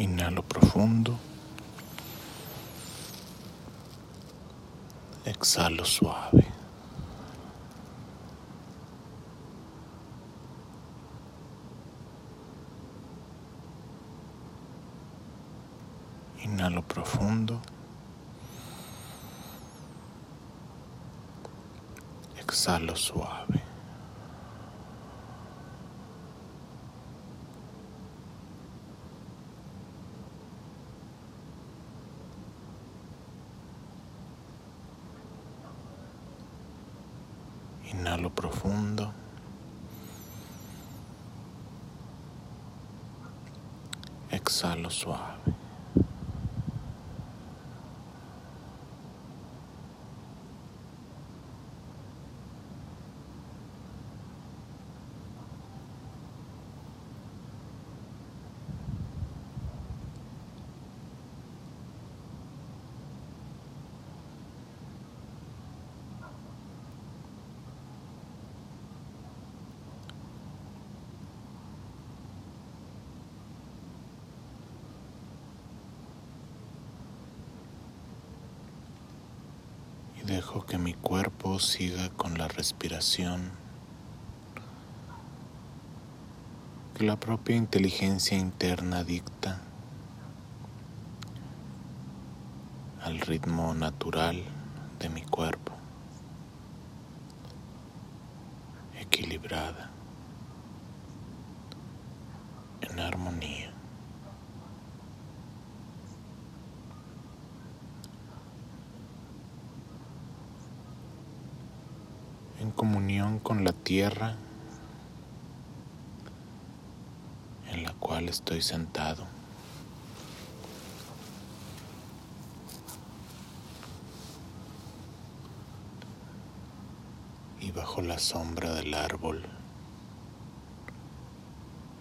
Inhalo profundo. Exhalo suave. Inhalo profundo. Exhalo suave. Profundo. Exhalo suave. y dejo que mi cuerpo siga con la respiración. Que la propia inteligencia interna dicta al ritmo natural de mi cuerpo, equilibrada, en armonía. Comunión con la tierra en la cual estoy sentado. Y bajo la sombra del árbol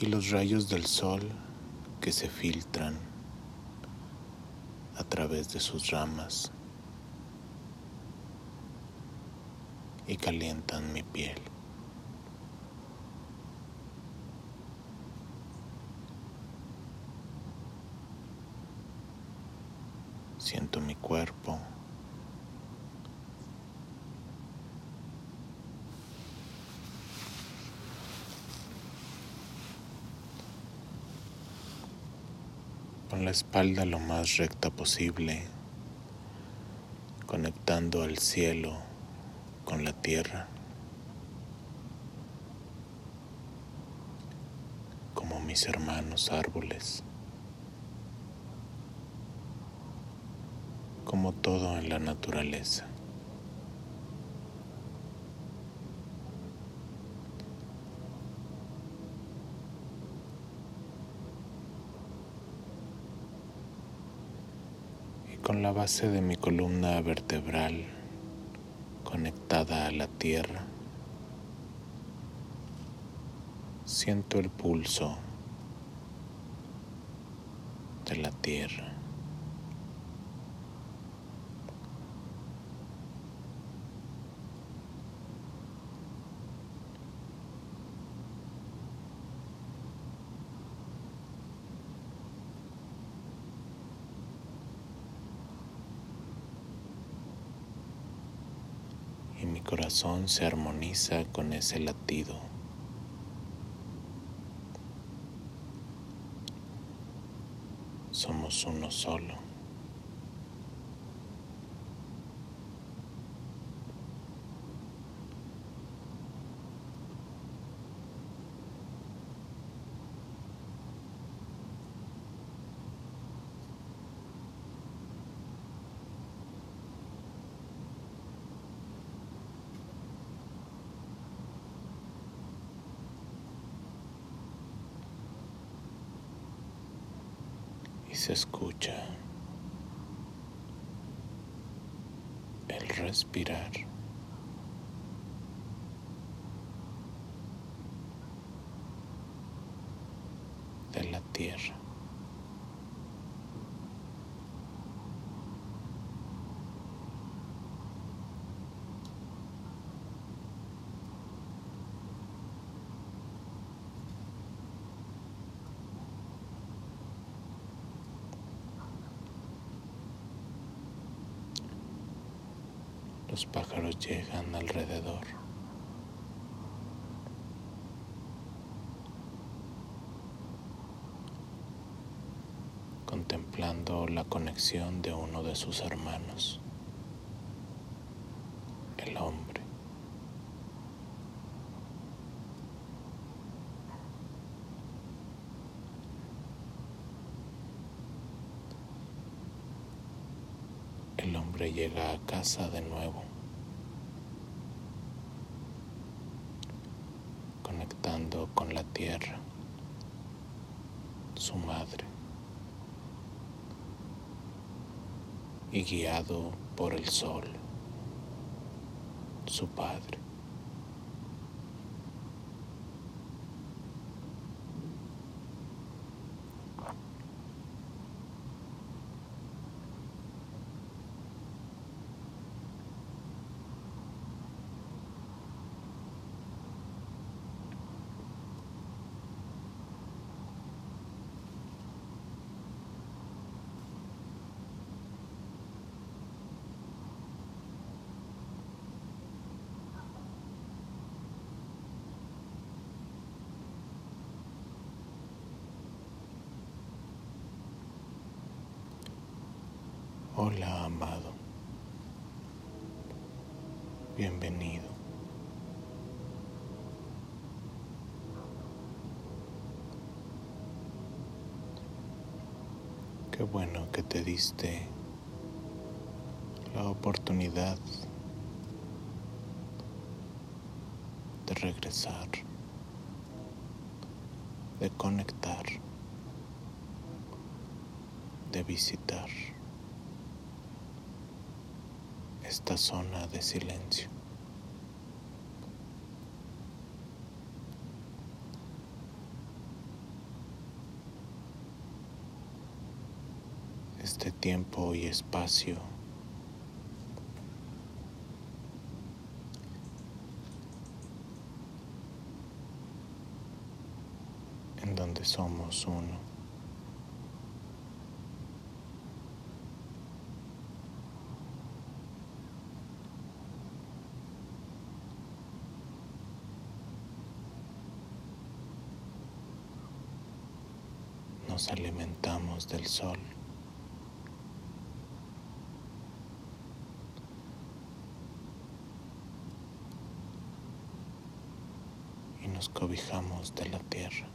y los rayos del sol que se filtran a través de sus ramas. Y calientan mi piel. Siento mi cuerpo. Con la espalda lo más recta posible, conectando al cielo con la tierra, como mis hermanos árboles, como todo en la naturaleza. Y con la base de mi columna vertebral conectada a la tierra. Siento el pulso de la tierra. y mi corazón se armoniza con ese latido. Somos uno solo. y se escucha el respirar. de la tierra. Los pájaros llegan alrededor. contemplando la conexión de uno de sus hermanos, el hombre. Llega a casa de nuevo, conectando con la tierra, su madre. y guiado por el sol, su Padre. Hola amado, bienvenido. Qué bueno que te diste la oportunidad de regresar, de conectar, de visitar. Esta zona de silencio. Este tiempo y espacio en donde somos uno. Alimentamos del sol. Y nos cobijamos de la tierra.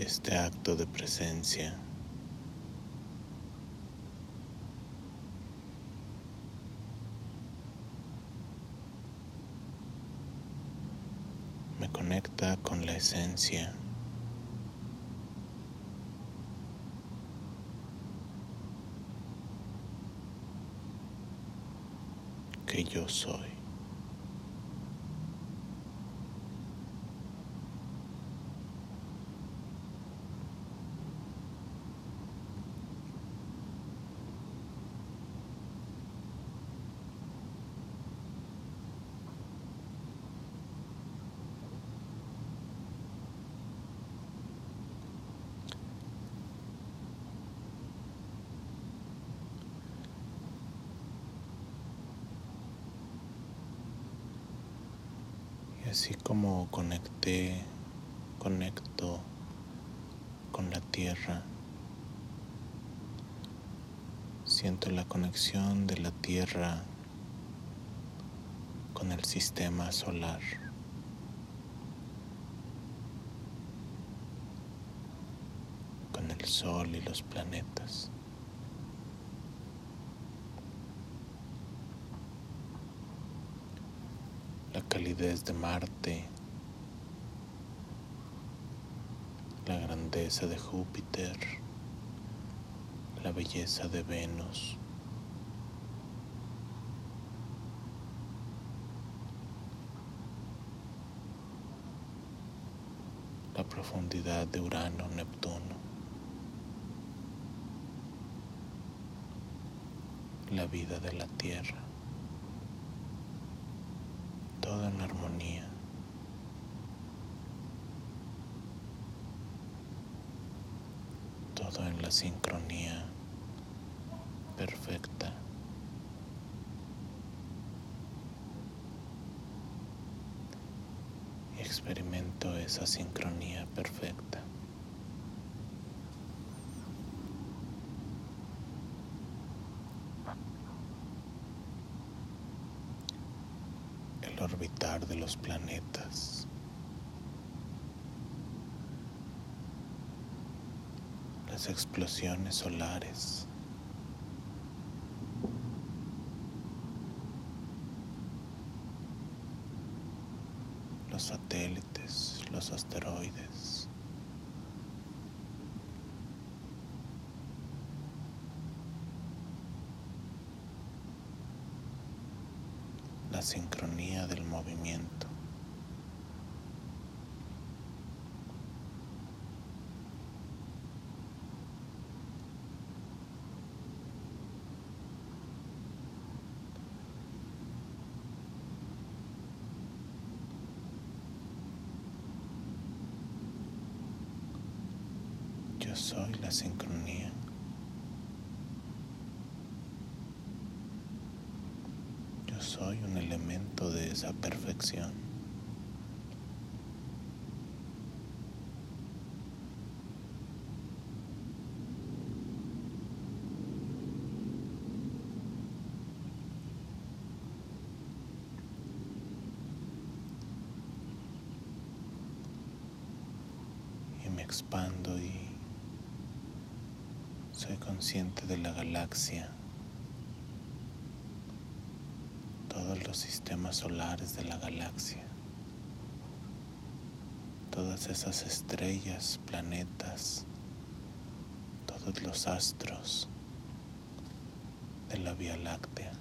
Este acto de presencia me conecta con la esencia que yo soy. Así como conecté, conecto con la tierra, siento la conexión de la tierra con el sistema solar. con el sol y los planetas. La calidez de Marte, la grandeza de Júpiter, la belleza de Venus. la profundidad de Urano, Neptuno, la vida de la Tierra, todo en armonía. Todo en la sincronía perfecta. experimento esa sincronía perfecta. El de los planetas. Las explosiones solares. los satélites, los asteroides. La sincronía del movimiento. Yo soy la sincronía. Yo soy un elemento de esa perfección. Y me expando y soy consciente de la galaxia, todos los sistemas solares de la galaxia, todas esas estrellas, planetas, todos los astros de la Vía Láctea.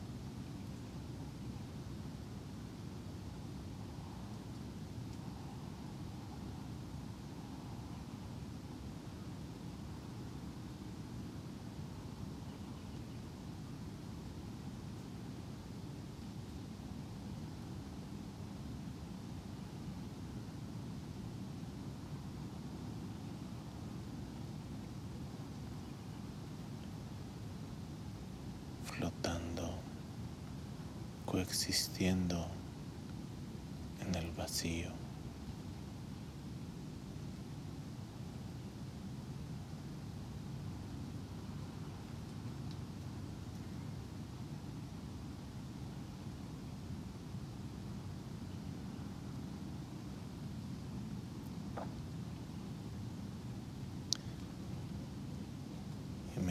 Flotando, coexistiendo en el vacío.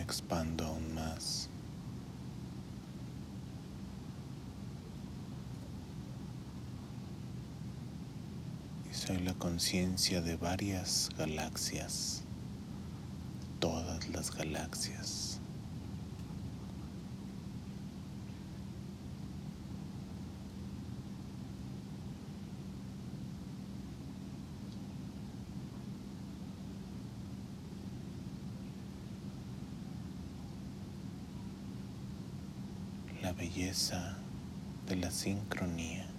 Expando aún más. Soy la conciencia de varias galaxias, todas las galaxias. La belleza de la sincronía.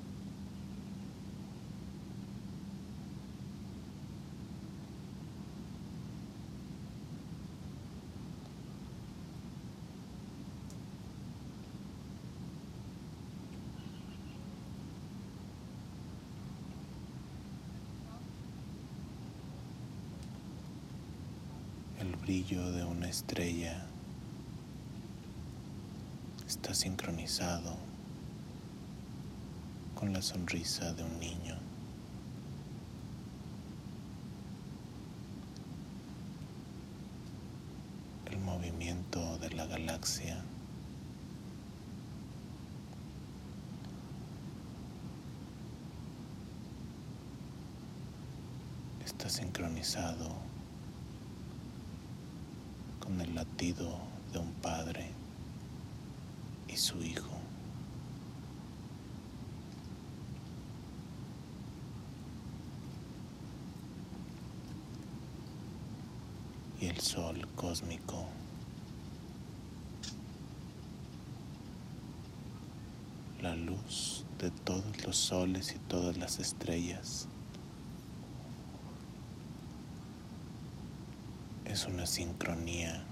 De una estrella está sincronizado con la sonrisa de un niño. El movimiento de la galaxia está sincronizado con el latido de un padre y su hijo. Y el sol cósmico. La luz de todos los soles y todas las estrellas. Es una sincronía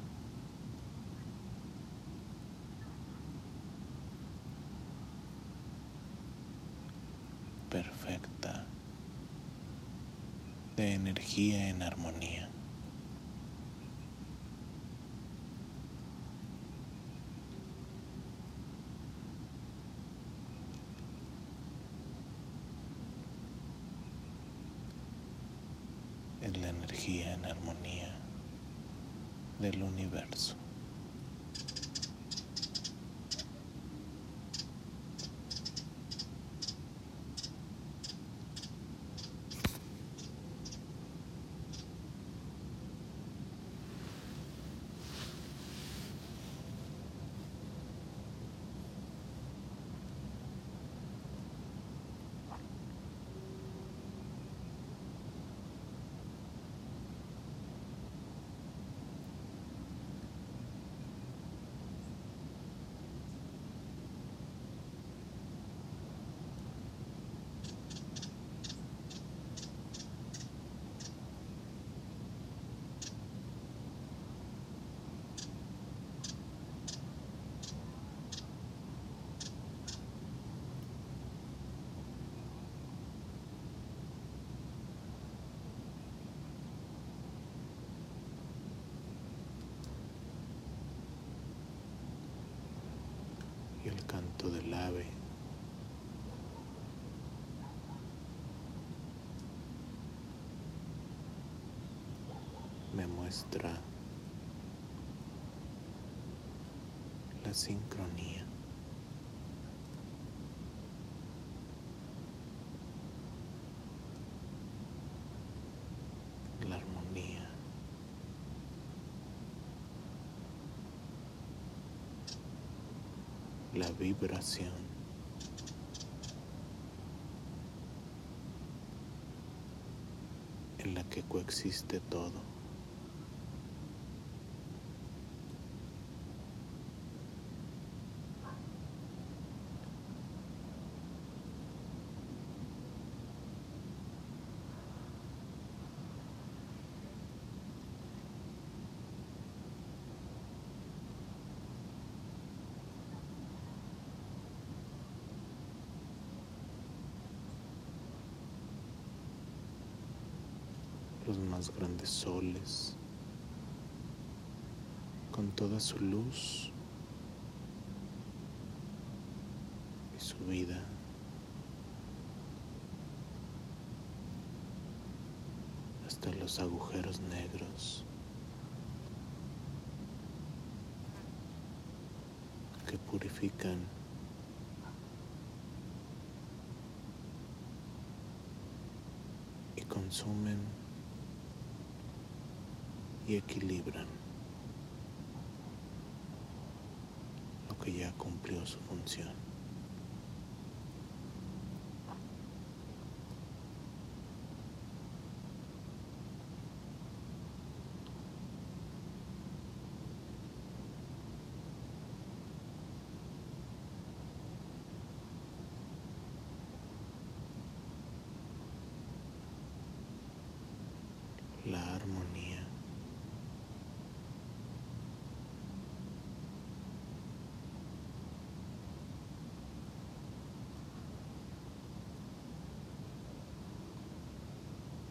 perfecta de energía en armonía. Del universo. Canto del ave. Me muestra la sincronía. La armonía. La vibración. en la que coexiste todo. Los más grandes soles, con toda su luz y su vida. hasta los agujeros negros que purifican y consumen y equilibran lo que ya cumplió su función.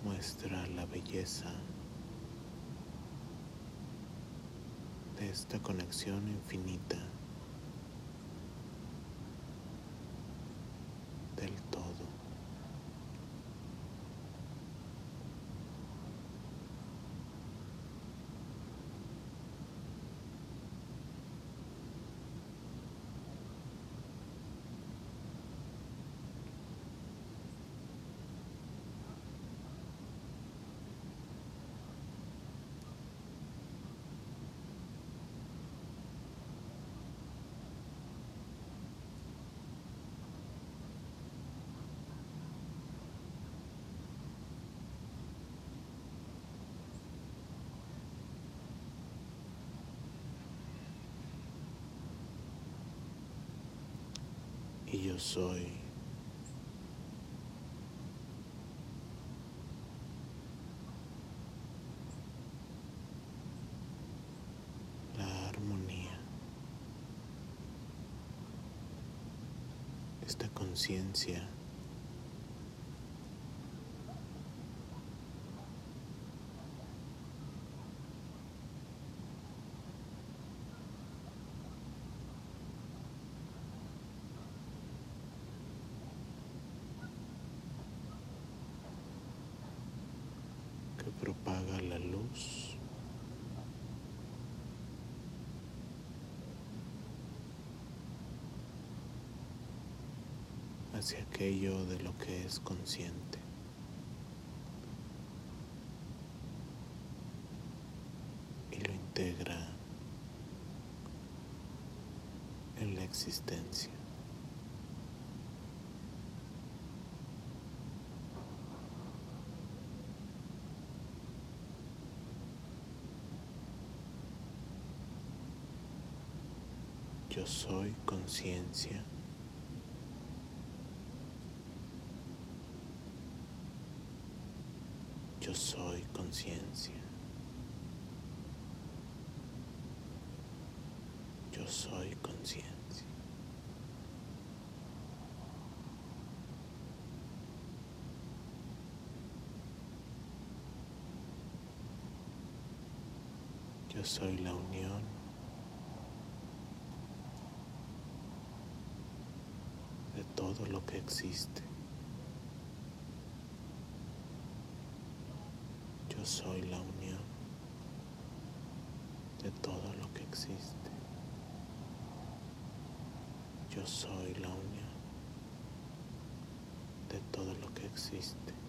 muestra la belleza de esta conexión infinita. Soy. La armonía, esta conciencia que propaga la luz hacia aquello de lo que es consciente. Y lo integra en la existencia. Yo soy conciencia. Yo soy conciencia. Yo soy conciencia. Yo soy la unión de todo lo que existe. Yo soy la unión de todo lo que existe. Yo soy la unión de todo lo que existe.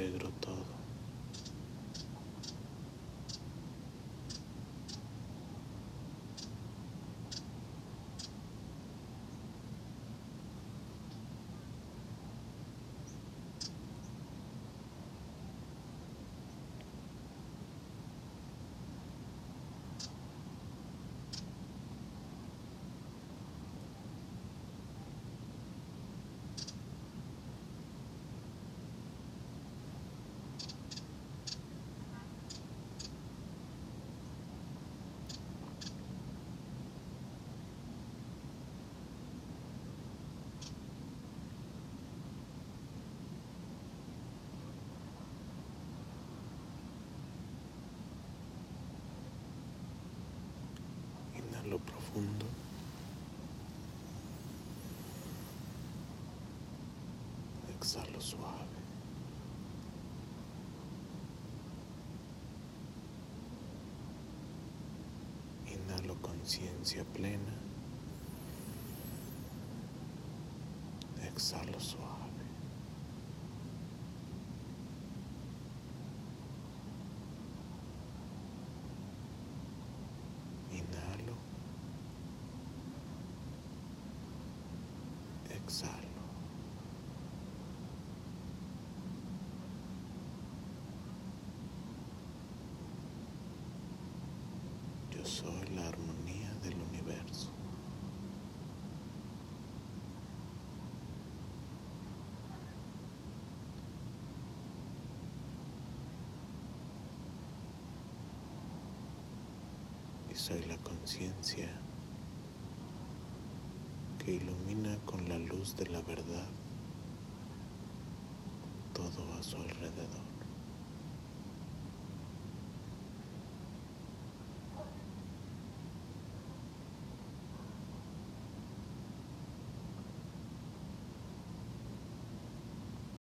Lo integro todo. Inhalo Exhalo suave. Inhalo conciencia plena. Exhalo suave. Yo soy la armonía del universo. Y soy la conciencia con la luz de la verdad todo a su alrededor.